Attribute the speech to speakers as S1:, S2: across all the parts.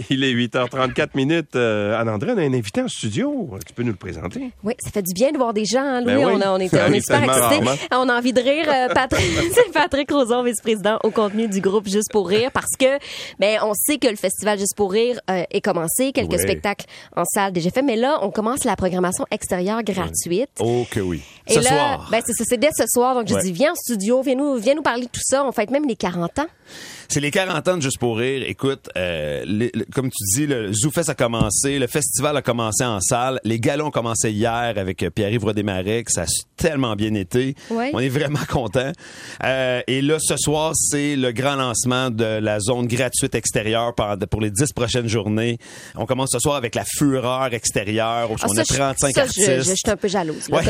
S1: Il est 8h34 minutes. Euh, Anne-André, on a un invité en studio. Tu peux nous le présenter?
S2: Oui, ça fait du bien de voir des gens, hein, Louis.
S1: Ben oui.
S2: on, a- on est, on est super excités.
S1: rarement.
S2: On a envie de rire. Euh, Patrick, c'est Patrick Roson, vice-président au contenu du groupe Juste pour rire, parce que ben on sait que le festival Juste pour rire euh, est commencé, quelques
S1: Ouais.
S2: spectacles en salle déjà faits, mais là, on commence la programmation extérieure gratuite.
S3: Oh que oui.
S2: Et
S3: Ce
S2: là,
S3: soir.
S2: ben c'est dès ce soir. Donc je dis viens en studio, viens nous, viens nous parler de tout ça. On fête même les 40 ans.
S3: C'est les 40 ans de Juste pour rire. Écoute, euh, les- comme tu dis, le ZooFest a commencé, le festival a commencé en salle, les galas ont commencé hier avec euh, Pierre-Yves Rodémarec, ça a tellement bien été.
S2: Ouais.
S3: On est vraiment contents. Euh, et là, ce soir, c'est le grand lancement de la zone gratuite extérieure pour les 10 prochaines journées. On commence ce soir avec la Fureur extérieure, où
S2: Ah,
S3: on
S2: ça,
S3: a
S2: je-
S3: 35
S2: ça,
S3: artistes.
S2: Je, je, je suis un peu jalouse. là.
S3: Ouais.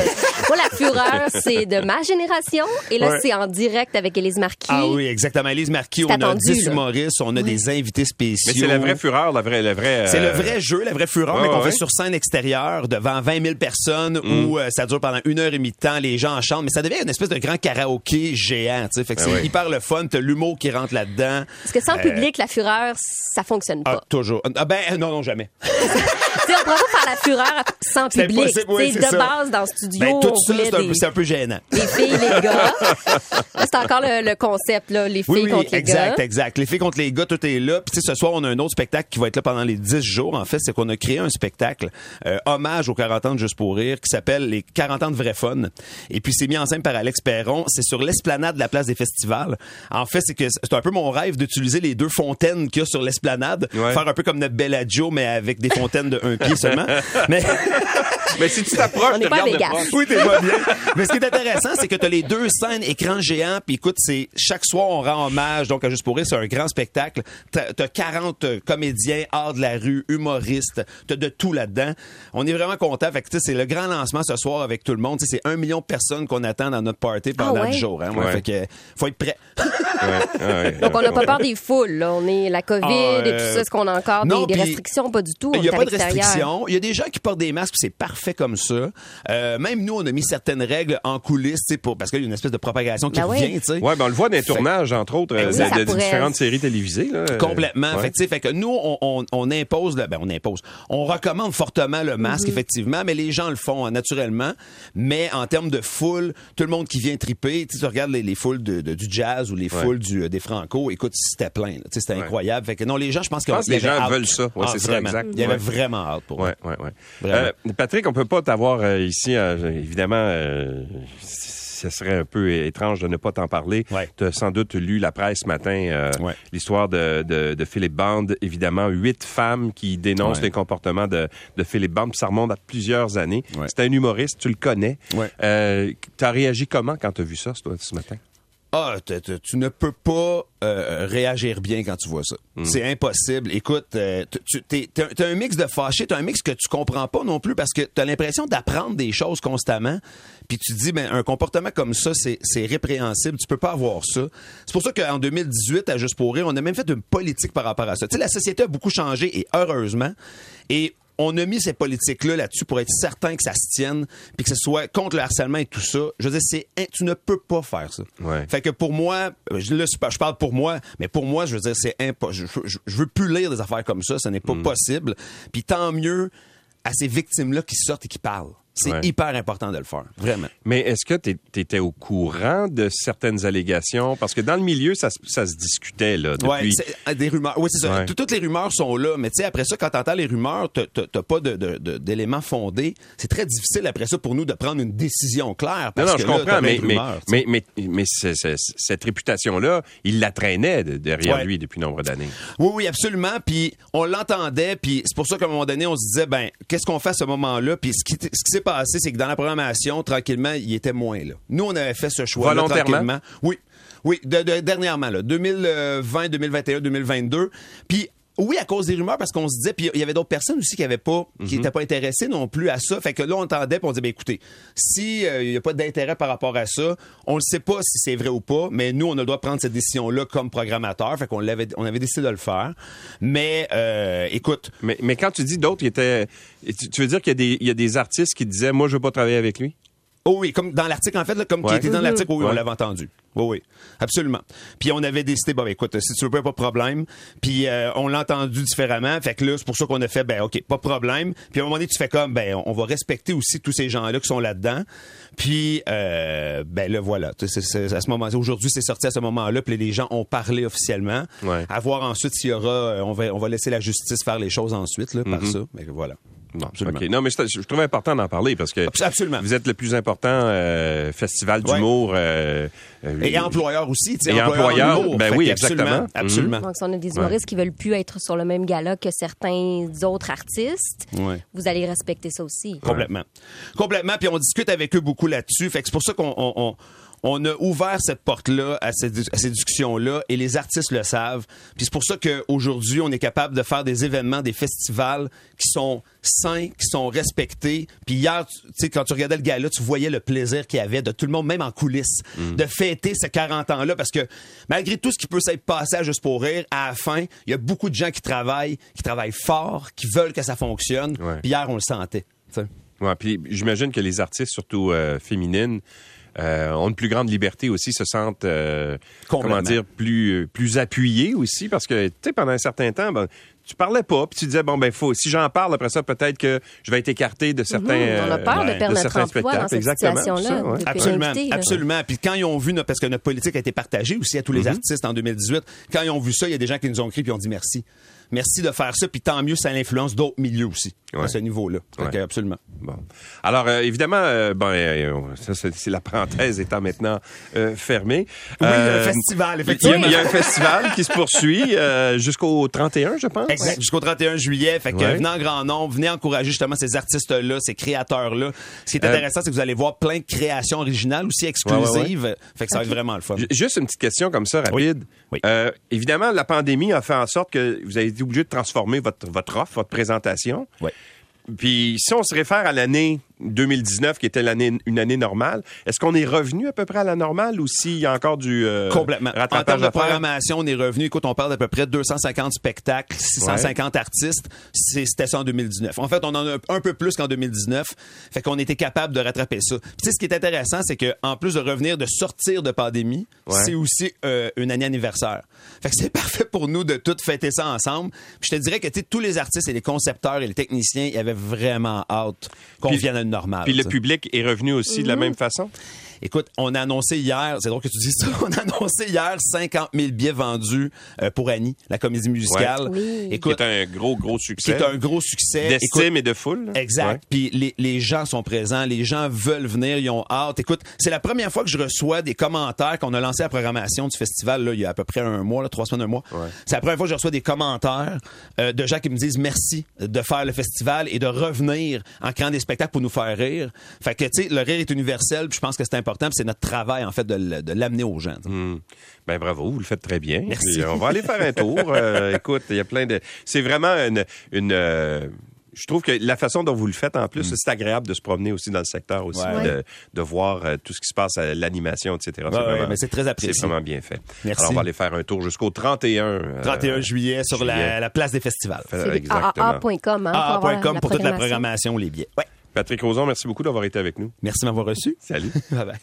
S2: Moi, la fureur, c'est de ma génération. Et là,
S3: Ouais.
S2: c'est en direct avec Élise Marquis.
S3: Ah oui, exactement. Elise Marquis, on a
S2: attendu,
S3: 10
S2: là.
S3: humoristes, on a des invités spéciaux.
S1: Mais c'est la vraie fureur, la vraie. La vraie
S3: C'est le
S1: euh,
S3: vrai jeu, la vraie fureur,
S1: ouais,
S3: mais qu'on
S1: ouais.
S3: fait sur scène extérieure devant 20 000 personnes
S1: Mm.
S3: où euh, ça dure pendant une heure et demie de temps, les gens en chantent, mais ça devient une espèce de grand karaoké géant, tu sais. Fait que
S1: Ah
S3: c'est
S1: ouais.
S3: hyper le fun, t'as l'humour qui rentre là-dedans.
S2: Parce que sans
S3: Euh,
S2: public, la fureur, ça fonctionne
S3: Ah,
S2: pas.
S3: toujours. Ah ben, non, non, jamais.
S2: on pourrait pas faire la fureur sans
S3: C'est
S2: public.
S3: impossible, oui, c'est
S2: de
S3: ça.
S2: base, dans le studio,
S3: Ben, tout ça, c'est un,
S2: des,
S3: peu- c'est un peu gênant.
S2: les filles, les gars. C'est encore le, le concept, là, les filles
S3: Oui, oui,
S2: contre les
S3: exact,
S2: gars.
S3: exact. Les filles contre les gars, tout est là. Puis tu sais, ce soir, on a un autre spectacle qui va être là pendant les 10 jours. En fait, c'est qu'on a créé un spectacle euh, hommage aux 40 ans de Juste pour rire qui s'appelle les 40 ans de vrai fun. Et puis c'est mis en scène par Alex Perron. C'est sur l'esplanade de la place des festivals. En fait, c'est que c'est un peu mon rêve d'utiliser les deux fontaines qu'il y a sur l'esplanade,
S1: Ouais.
S3: faire un peu comme notre Bellagio mais avec des fontaines de un pied seulement. mais
S1: Mais si tu t'approches,
S2: On
S1: tu regardes de
S3: oui, t'es pas bien. Mais ce qui est intéressant, c'est que tu as les deux scènes écran géant. Puis écoute, c'est chaque soir, on rend hommage. Donc, à Juste pour rire, c'est un grand spectacle. T'as as 40 comédiens, hors de la rue, humoristes. T'as de tout là-dedans. On est vraiment content. Fait que, tu sais, c'est le grand lancement ce soir avec tout le monde. Tu sais, c'est un million de personnes qu'on attend dans notre party pendant
S2: Ah ouais?
S3: le jour. Hein, ouais.
S1: Ouais.
S3: Fait que, faut être prêt.
S1: Ouais, ouais,
S2: Donc, on n'a pas peur des foules. Là. On est la COVID
S3: Ah,
S2: et tout
S3: euh,
S2: ça. Est-ce qu'on a encore
S3: non,
S2: des, restrictions? Pas du tout.
S3: Il n'y a pas de
S2: l'extérieur.
S3: restriction. Il y a des gens qui portent des masques, c'est parfait comme ça. Euh, même nous, on a mis certaines règles en coulisses, tu sais, pour, parce qu'il y a une espèce de propagation qui
S2: Ben oui.
S3: revient, tu sais.
S1: Ouais, ben on le voit dans les tournages, entre autres, euh,
S2: oui,
S1: de, différentes séries télévisées. Là.
S3: Complètement.
S1: Ouais.
S3: Fait, que, tu sais, fait que nous, on, on, on impose, le, ben on impose, on recommande fortement le masque, effectivement, mais les gens le font hein, naturellement. Mais en termes de foule, tout le monde qui vient triper, tu regardes les, les foules de, de- du jazz ou les
S1: Ouais.
S3: foules du, euh, des Franco, écoute, c'était plein. C'était
S1: Ouais.
S3: incroyable. Fait que non, les gens, je pense,
S1: que les gens
S3: hâte.
S1: veulent ça. Ouais,
S3: Ah,
S1: c'est ça, exact.
S3: Il y avait vraiment hâte pour
S1: Ouais, ouais, ouais.
S3: Vraiment.
S1: Euh, Patrick, on peut pas t'avoir euh, ici. euh, évidemment, ce serait un peu étrange de ne pas t'en parler.
S3: Ouais.
S1: Tu as sans doute lu la presse ce matin, euh,
S3: Ouais.
S1: l'histoire de, de, de Philippe Band. Évidemment, huit femmes qui dénoncent
S3: Ouais.
S1: les comportements de, de Philippe Band. Ça remonte à plusieurs années. C'est un humoriste, tu le connais. Euh, tu as réagi comment quand tu as vu ça, ce matin?
S3: Ah, t- t- tu ne peux pas euh, réagir bien quand tu vois ça. C'est impossible. Écoute, euh, tu- tu t'as un mix de fâché, t'as un mix que tu comprends pas non plus parce que t'as l'impression d'apprendre des choses constamment. Puis tu te dis, ben un comportement comme ça, c'est c'est répréhensible. Tu peux pas avoir ça. C'est pour ça qu'en 2018, à Juste pour rire, on a même fait une politique par rapport à ça. Tu sais, la société a beaucoup changé et heureusement. Et on a mis ces politiques-là là-dessus pour être certain que ça se tienne, puis que ce soit contre le harcèlement et tout ça. Je veux dire, c'est in- tu ne peux pas faire ça.
S1: Ouais.
S3: Fait que pour moi, je- là, je parle pour moi, mais pour moi, je veux dire, c'est impossible. Je, je- je veux plus lire des affaires comme ça, ce n'est
S1: Mm.
S3: pas possible. Puis tant mieux à ces victimes-là qui sortent et qui parlent. C'est
S1: Ouais.
S3: hyper important de le faire, vraiment.
S1: Mais est-ce que tu étais au courant de certaines allégations? Parce que dans le milieu, ça, se- ça se discutait là, depuis...
S3: Ouais, euh, des rumeurs. Oui, c'est ça.
S1: Ouais.
S3: Toutes les rumeurs sont là, mais tu sais, après ça, quand t'entends les rumeurs, t'as- pas de- de- de- d'éléments fondés. C'est très difficile après ça pour nous de prendre une décision claire.
S1: Non,
S3: Parce
S1: non,
S3: que
S1: je
S3: là,
S1: comprends, mais, mais, cette réputation-là, il la traînait de- derrière lui depuis nombre d'années.
S3: Oui, oui, absolument. Puis on l'entendait, puis c'est pour ça qu'à un moment donné, on se disait, ben, qu'est-ce qu'on fait à ce moment-là? Puis ce qui, ce qui passé, c'est que dans la programmation, tranquillement, il était moins là. Nous, on avait fait ce choix
S1: Volontairement?
S3: Oui, oui, de, de- dernièrement, là, 2020, 2021, 2022. Puis oui, à cause des rumeurs, parce qu'on se disait, puis il y avait d'autres personnes aussi qui avaient pas,
S1: Mhm.
S3: qui n'étaient pas intéressées non plus à ça. Fait que là, on entendait, puis on disait, ben écoutez, si il n'y a pas d'intérêt par rapport à ça, on ne sait pas si c'est vrai ou pas, mais nous, on a le droit de prendre cette décision-là comme programmateur. Fait qu'on l'avait, on avait décidé de le faire. Mais euh, écoute,
S1: Mais, mais quand tu dis d'autres, il était, tu, tu veux dire qu'il y, a des- il y a des artistes qui disaient, moi, je veux pas travailler avec lui?
S3: Oh oui, comme dans l'article, en fait, là, comme qui était dans l'article, oui, on l'avait entendu. Oui, oui, absolument. Puis on avait décidé, bon, ben, écoute, si tu veux pas, pas de problème. Puis euh, on l'a entendu différemment. Fait que là, c'est pour ça qu'on a fait, ben, OK, pas de problème. Puis à un moment donné, tu fais comme, ben, on va respecter aussi tous ces gens-là qui sont là-dedans. Puis, euh, ben, là, voilà. C'est- c'est- à ce moment aujourd'hui, c'est sorti à ce moment-là. Puis les gens ont parlé officiellement.
S1: Ouais.
S3: À voir ensuite s'il y aura, euh, on va, on va laisser la justice faire les choses ensuite, là, par ça. Mais voilà.
S1: Bon,
S3: Absolument.
S1: Non, mais je, je trouvais important d'en parler parce que
S3: absolument.
S1: vous êtes le plus important euh, festival
S3: Ouais.
S1: d'humour. euh, euh,
S3: Et employeur aussi, tu sais.
S1: Et employeur, ben
S3: Fait
S1: oui,
S3: absolument,
S1: exactement.
S3: Absolument.
S2: Donc, si on a des humoristes qui veulent plus être sur le même gala que certains autres artistes,
S3: Ouais.
S2: vous allez respecter ça aussi.
S3: Complètement. Complètement. Puis on discute avec eux beaucoup là-dessus. Fait que c'est pour ça qu'on on, a ouvert cette porte-là à, cette- à ces discussions-là et les artistes le savent. Puis c'est pour ça qu'aujourd'hui, on est capable de faire des événements, des festivals qui sont sains, qui sont respectés. Puis hier, tu tu sais, quand tu regardais le gala, tu voyais le plaisir qu'il y avait de tout le monde, même en coulisses, de fêter ces 40 ans-là parce que malgré tout ce qui peut s'être passé à Juste pour rire, à la fin, il y a beaucoup de gens qui travaillent, qui travaillent fort, qui veulent que ça fonctionne.
S1: Ouais.
S3: Puis hier, on le sentait.
S1: Ouais, puis j'imagine que les artistes, surtout euh, féminines, euh, ont une plus grande liberté aussi, se sentent, euh, comment dire, plus plus appuyés aussi, parce que tu sais pendant un certain temps, ben, tu parlais pas, puis tu disais bon ben faut, si j'en parle après ça, peut-être que je vais être écarté de certains,
S2: Mhm, on a peur
S1: euh,
S2: de perdre notre
S1: certains
S2: emploi dans cette
S1: Exactement,
S2: situation-là.
S1: ça, ouais.
S2: Des
S3: Absolument,
S2: invité, là.
S3: absolument. Puis quand ils ont vu, notre- parce que notre politique a été partagée aussi à tous les artistes en 2018, quand ils ont vu ça, il y a des gens qui nous ont écrit puis ont dit merci. Merci de faire ça, puis tant mieux, ça influence d'autres milieux aussi à ce niveau-là.
S1: Ouais.
S3: absolument.
S1: Bon. Alors, euh, évidemment, euh, bon, euh, ça, c'est c'est la parenthèse étant maintenant euh, fermée.
S3: Oui,
S1: Euh,
S3: festival,
S1: Il y, a,
S3: effectivement.
S1: il y a un festival qui se poursuit euh, jusqu'au 31, je pense.
S3: Exact. Jusqu'au 31 juillet. Fait que
S1: Ouais.
S3: venez en grand nombre, venez encourager justement ces artistes-là, ces créateurs-là. Ce qui est
S1: Euh,
S3: intéressant, c'est que vous allez voir plein de créations originales aussi exclusives. Fait que ça va être vraiment le fun.
S1: J- Juste une petite question comme ça, rapide.
S3: Oui.
S1: Euh, évidemment, la pandémie a fait en sorte que vous avez été obligé de transformer votre, votre offre, votre présentation.
S3: Ouais.
S1: Puis si on se réfère à l'année 2019, qui était l'année une année normale, est-ce qu'on est revenu à peu près à la normale ou s'il y a encore du euh,
S3: Complètement. En
S1: rattrapage
S3: termes de programmation, on est revenu. Écoute, on parle d'à peu près 250 spectacles, 650 artistes. C'était ça en 2019. En fait, on en a un peu plus qu'en 2019. Fait qu'on était capable de rattraper ça. Puis, tu sais, ce qui est intéressant, c'est que en plus de revenir, de sortir de pandémie,
S1: Ouais.
S3: c'est aussi euh, une année anniversaire. Fait que c'est parfait pour nous de tout fêter ça ensemble. Puis je te dirais que tous les artistes et les concepteurs et les techniciens, ils avaient vraiment hâte qu'on vienne à une
S1: Puis le public est revenu aussi de la même façon?
S3: Écoute, on a annoncé hier, c'est drôle que tu dises ça, on a annoncé hier 50 000 billets vendus euh, pour Annie, la comédie musicale.
S2: Ouais. Oui.
S1: Qui est un gros, gros
S3: qui
S1: succès.
S3: est un gros succès.
S1: D'estime et de foule.
S3: Exact.
S1: Ouais.
S3: Puis les, les gens sont présents, les gens veulent venir, ils ont hâte. Écoute, c'est la première fois que je reçois des commentaires qu'on a lancé la programmation du festival là, il y a à peu près un mois, là, trois semaines, un mois. C'est la première fois que je reçois des commentaires euh, de gens qui me disent merci de faire le festival et de revenir en créant des spectacles pour nous faire rire. Fait que tu sais, le rire est universel, puis je pense que c'est important, puis c'est notre travail en fait de, l'amener aux gens.
S1: Hmm. Ben bravo, vous le faites très bien.
S3: Merci.
S1: Puis, euh, on va aller faire un tour. Euh, écoute, il y a plein de. C'est vraiment une. une euh, je trouve que la façon dont vous le faites en plus, c'est agréable de se promener aussi dans le secteur aussi,
S3: Ouais.
S1: de, de voir euh, tout ce qui se passe à l'animation, etc. C'est
S3: Ouais,
S1: vraiment-
S3: ouais, mais c'est très apprécié.
S1: C'est vraiment bien fait.
S3: Merci.
S1: Alors on va aller faire un tour jusqu'au 31. euh,
S3: 31 juillet sur
S1: juillet.
S3: La, la place des festivals.
S2: C'est
S1: exactement.
S2: AAA.com hein, pour
S3: toute la programmation. les billets. Ouais.
S1: Patrick Roson, merci beaucoup d'avoir été avec nous.
S3: Merci de m'avoir reçu.
S1: Salut.
S3: bye bye.